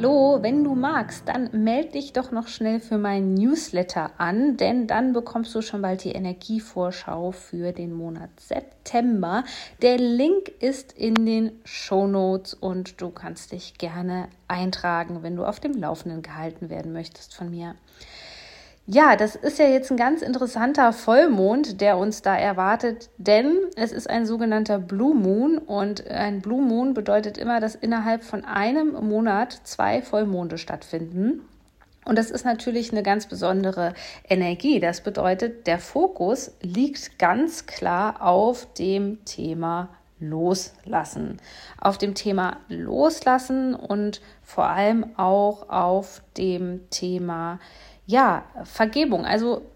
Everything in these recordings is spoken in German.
Hallo, wenn du magst, dann melde dich doch noch schnell für meinen Newsletter an, denn dann bekommst du schon bald die Energievorschau für den Monat September. Der Link ist in den Show Notes und du kannst dich gerne eintragen, wenn du auf dem Laufenden gehalten werden möchtest von mir. Ja, das ist ja jetzt ein ganz interessanter Vollmond, der uns da erwartet, denn es ist ein sogenannter Blue Moon und ein Blue Moon bedeutet immer, dass innerhalb von einem Monat zwei Vollmonde stattfinden. Und das ist natürlich eine ganz besondere Energie. Das bedeutet, der Fokus liegt ganz klar auf dem Thema Loslassen. Auf dem Thema Loslassen und vor allem auch auf dem Thema ja, Vergebung. Also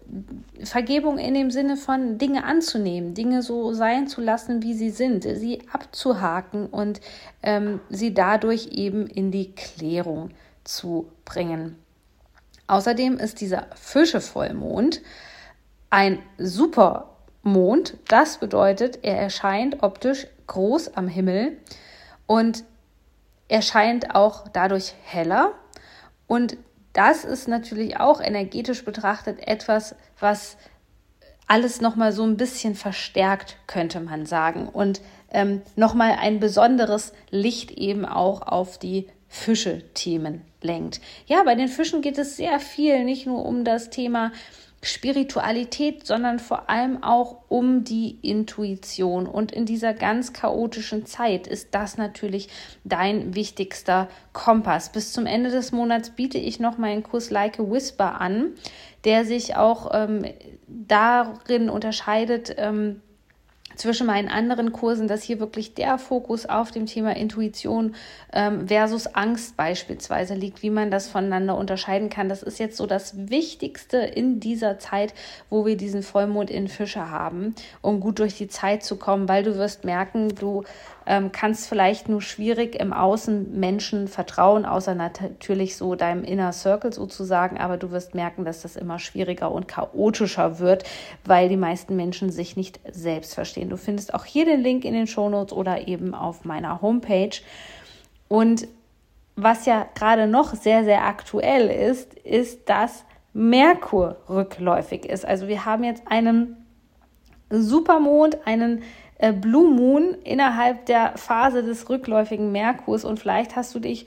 Vergebung in dem Sinne von Dinge anzunehmen, Dinge so sein zu lassen, wie sie sind, sie abzuhaken und ähm, sie dadurch eben in die Klärung zu bringen. Außerdem ist dieser Fischevollmond ein Supermond. Das bedeutet, er erscheint optisch groß am Himmel und erscheint auch dadurch heller und das ist natürlich auch energetisch betrachtet etwas, was alles nochmal so ein bisschen verstärkt, könnte man sagen. Und ähm, nochmal ein besonderes Licht eben auch auf die Fische-Themen lenkt. Ja, bei den Fischen geht es sehr viel, nicht nur um das Thema Spiritualität, sondern vor allem auch um die Intuition. Und in dieser ganz chaotischen Zeit ist das natürlich dein wichtigster Kompass. Bis zum Ende des Monats biete ich noch meinen Kurs Like a Whisper an, der sich auch ähm, darin unterscheidet, ähm, zwischen meinen anderen Kursen, dass hier wirklich der Fokus auf dem Thema Intuition ähm, versus Angst beispielsweise liegt, wie man das voneinander unterscheiden kann. Das ist jetzt so das Wichtigste in dieser Zeit, wo wir diesen Vollmond in Fische haben, um gut durch die Zeit zu kommen, weil du wirst merken, du ähm, kannst vielleicht nur schwierig im Außen Menschen vertrauen, außer natürlich so deinem Inner Circle sozusagen, aber du wirst merken, dass das immer schwieriger und chaotischer wird, weil die meisten Menschen sich nicht selbst verstehen. Du findest auch hier den Link in den Shownotes oder eben auf meiner Homepage. Und was ja gerade noch sehr, sehr aktuell ist, ist, dass Merkur rückläufig ist. Also wir haben jetzt einen Supermond, einen äh, Blue Moon innerhalb der Phase des rückläufigen Merkurs und vielleicht hast du dich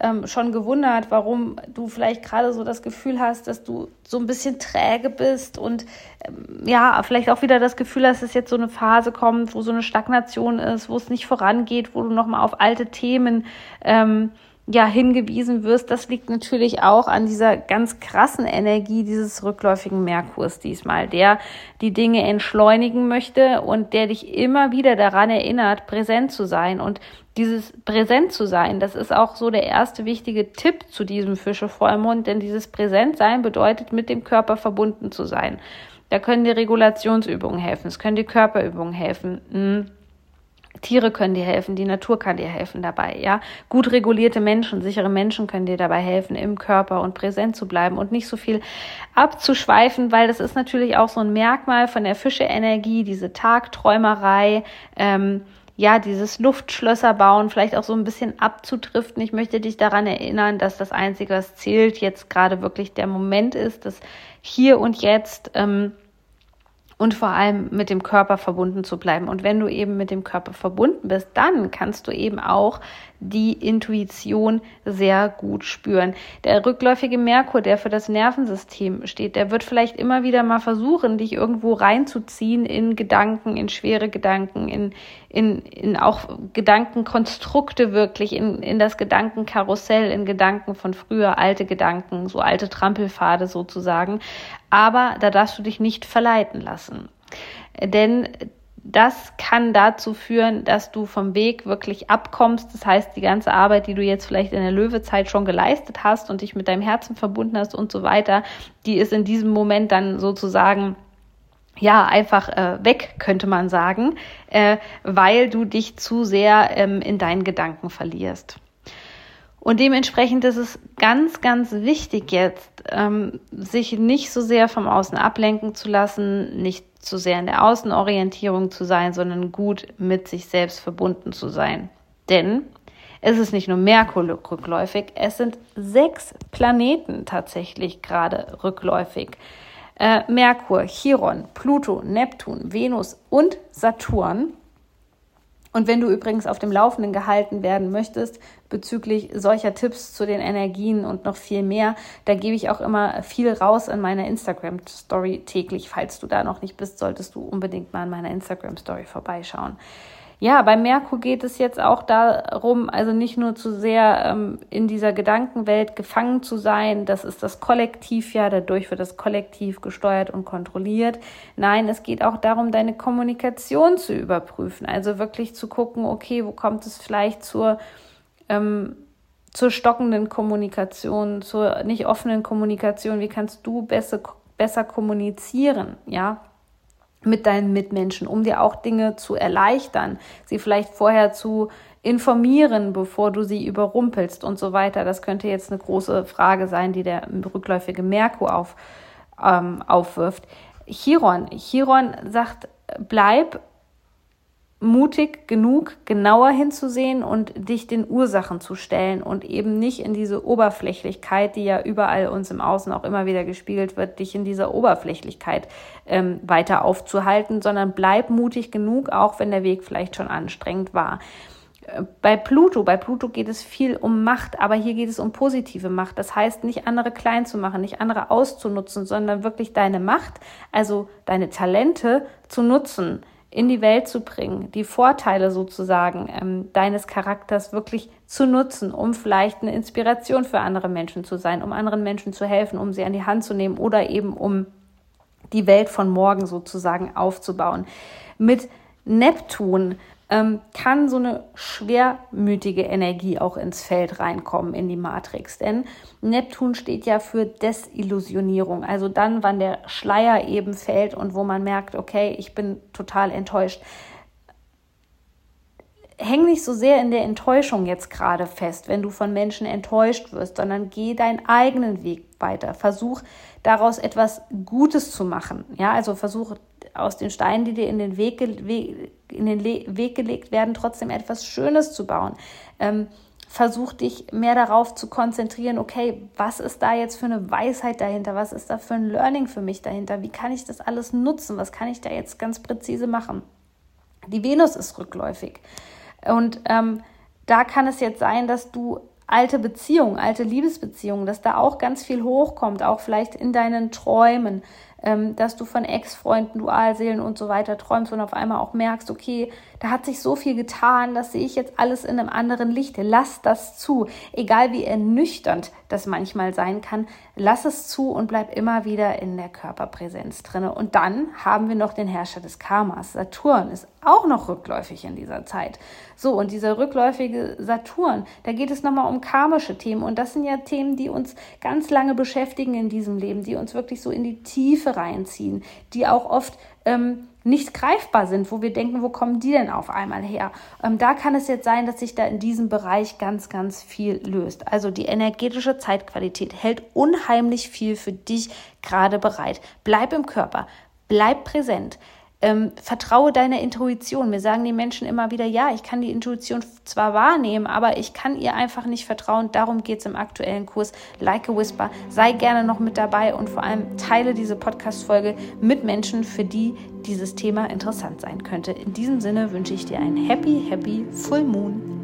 ähm, schon gewundert, warum du vielleicht gerade so das Gefühl hast, dass du so ein bisschen träge bist und ähm, ja, vielleicht auch wieder das Gefühl hast, dass jetzt so eine Phase kommt, wo so eine Stagnation ist, wo es nicht vorangeht, wo du nochmal auf alte Themen ähm, ja hingewiesen wirst, das liegt natürlich auch an dieser ganz krassen Energie dieses rückläufigen Merkurs diesmal, der die Dinge entschleunigen möchte und der dich immer wieder daran erinnert, präsent zu sein. Und dieses präsent zu sein, das ist auch so der erste wichtige Tipp zu diesem Fische-Vollmond, denn dieses Präsentsein bedeutet, mit dem Körper verbunden zu sein. Da können dir Regulationsübungen helfen, es können dir Körperübungen helfen. Hm Tiere können dir helfen, die Natur kann dir helfen dabei, ja. Gut regulierte Menschen, sichere Menschen können dir dabei helfen, im Körper und präsent zu bleiben und nicht so viel abzuschweifen, weil das ist natürlich auch so ein Merkmal von der Fische-Energie, diese Tagträumerei, ähm, ja, dieses Luftschlösser bauen, vielleicht auch so ein bisschen abzudriften. Ich möchte dich daran erinnern, dass das Einzige, was zählt, jetzt gerade wirklich der Moment ist, dass hier und jetzt ähm, und vor allem mit dem Körper verbunden zu bleiben. Und wenn du eben mit dem Körper verbunden bist, dann kannst du eben auch die Intuition sehr gut spüren. Der rückläufige Merkur, der für das Nervensystem steht, der wird vielleicht immer wieder mal versuchen, dich irgendwo reinzuziehen in Gedanken, in schwere Gedanken, in, in, in auch Gedankenkonstrukte wirklich, in, in das Gedankenkarussell, in Gedanken von früher, alte Gedanken, so alte Trampelpfade sozusagen. Aber da darfst du dich nicht verleiten lassen. Denn das kann dazu führen, dass du vom Weg wirklich abkommst. Das heißt, die ganze Arbeit, die du jetzt vielleicht in der Löwezeit schon geleistet hast und dich mit deinem Herzen verbunden hast und so weiter, die ist in diesem Moment dann sozusagen ja, einfach äh, weg, könnte man sagen, äh, weil du dich zu sehr ähm, in deinen Gedanken verlierst. Und dementsprechend ist es ganz, ganz wichtig jetzt, ähm, sich nicht so sehr vom Außen ablenken zu lassen, nicht zu sehr in der Außenorientierung zu sein, sondern gut mit sich selbst verbunden zu sein. Denn es ist nicht nur Merkur rückläufig, es sind sechs Planeten tatsächlich gerade rückläufig. Äh, Merkur, Chiron, Pluto, Neptun, Venus und Saturn und wenn du übrigens auf dem Laufenden gehalten werden möchtest bezüglich solcher Tipps zu den Energien und noch viel mehr, da gebe ich auch immer viel raus in meiner Instagram Story täglich. Falls du da noch nicht bist, solltest du unbedingt mal in meiner Instagram Story vorbeischauen. Ja, bei Merkur geht es jetzt auch darum, also nicht nur zu sehr ähm, in dieser Gedankenwelt gefangen zu sein, das ist das Kollektiv ja, dadurch wird das Kollektiv gesteuert und kontrolliert. Nein, es geht auch darum, deine Kommunikation zu überprüfen, also wirklich zu gucken, okay, wo kommt es vielleicht zur ähm, zur stockenden Kommunikation, zur nicht offenen Kommunikation, wie kannst du besser, besser kommunizieren, ja, mit deinen Mitmenschen, um dir auch Dinge zu erleichtern, sie vielleicht vorher zu informieren, bevor du sie überrumpelst und so weiter. Das könnte jetzt eine große Frage sein, die der rückläufige Merkur auf, ähm, aufwirft. Chiron, Chiron sagt, bleib mutig genug, genauer hinzusehen und dich den Ursachen zu stellen und eben nicht in diese Oberflächlichkeit, die ja überall uns im Außen auch immer wieder gespiegelt wird, dich in dieser Oberflächlichkeit ähm, weiter aufzuhalten, sondern bleib mutig genug, auch wenn der Weg vielleicht schon anstrengend war. Äh, bei Pluto, bei Pluto geht es viel um Macht, aber hier geht es um positive Macht. Das heißt, nicht andere klein zu machen, nicht andere auszunutzen, sondern wirklich deine Macht, also deine Talente zu nutzen in die Welt zu bringen, die Vorteile sozusagen ähm, deines Charakters wirklich zu nutzen, um vielleicht eine Inspiration für andere Menschen zu sein, um anderen Menschen zu helfen, um sie an die Hand zu nehmen oder eben um die Welt von morgen sozusagen aufzubauen. Mit Neptun ähm, kann so eine schwermütige Energie auch ins Feld reinkommen, in die Matrix. Denn Neptun steht ja für Desillusionierung. Also dann, wann der Schleier eben fällt und wo man merkt, okay, ich bin total enttäuscht. Häng nicht so sehr in der Enttäuschung jetzt gerade fest, wenn du von Menschen enttäuscht wirst, sondern geh deinen eigenen Weg weiter. Versuch daraus etwas Gutes zu machen. Ja, also versuch aus den Steinen, die dir in den Weg, in den Weg gelegt werden, trotzdem etwas Schönes zu bauen. Ähm, versuch dich mehr darauf zu konzentrieren, okay, was ist da jetzt für eine Weisheit dahinter? Was ist da für ein Learning für mich dahinter? Wie kann ich das alles nutzen? Was kann ich da jetzt ganz präzise machen? Die Venus ist rückläufig. Und ähm, da kann es jetzt sein, dass du alte Beziehungen, alte Liebesbeziehungen, dass da auch ganz viel hochkommt, auch vielleicht in deinen Träumen, ähm, dass du von Ex-Freunden, Dualseelen und so weiter träumst und auf einmal auch merkst, okay, da hat sich so viel getan, das sehe ich jetzt alles in einem anderen Licht. Lass das zu. Egal wie ernüchternd das manchmal sein kann, lass es zu und bleib immer wieder in der Körperpräsenz drinne. Und dann haben wir noch den Herrscher des Karmas. Saturn ist auch noch rückläufig in dieser Zeit. So, und dieser rückläufige Saturn, da geht es nochmal um karmische Themen. Und das sind ja Themen, die uns ganz lange beschäftigen in diesem Leben, die uns wirklich so in die Tiefe reinziehen, die auch oft ähm, nicht greifbar sind, wo wir denken, wo kommen die denn auf einmal her? Ähm, da kann es jetzt sein, dass sich da in diesem Bereich ganz, ganz viel löst. Also die energetische Zeitqualität hält unheimlich viel für dich gerade bereit. Bleib im Körper, bleib präsent. Ähm, vertraue deiner Intuition. Mir sagen die Menschen immer wieder, ja, ich kann die Intuition zwar wahrnehmen, aber ich kann ihr einfach nicht vertrauen. Darum geht es im aktuellen Kurs Like a Whisper. Sei gerne noch mit dabei und vor allem teile diese Podcast-Folge mit Menschen, für die dieses Thema interessant sein könnte. In diesem Sinne wünsche ich dir einen happy, happy Full Moon.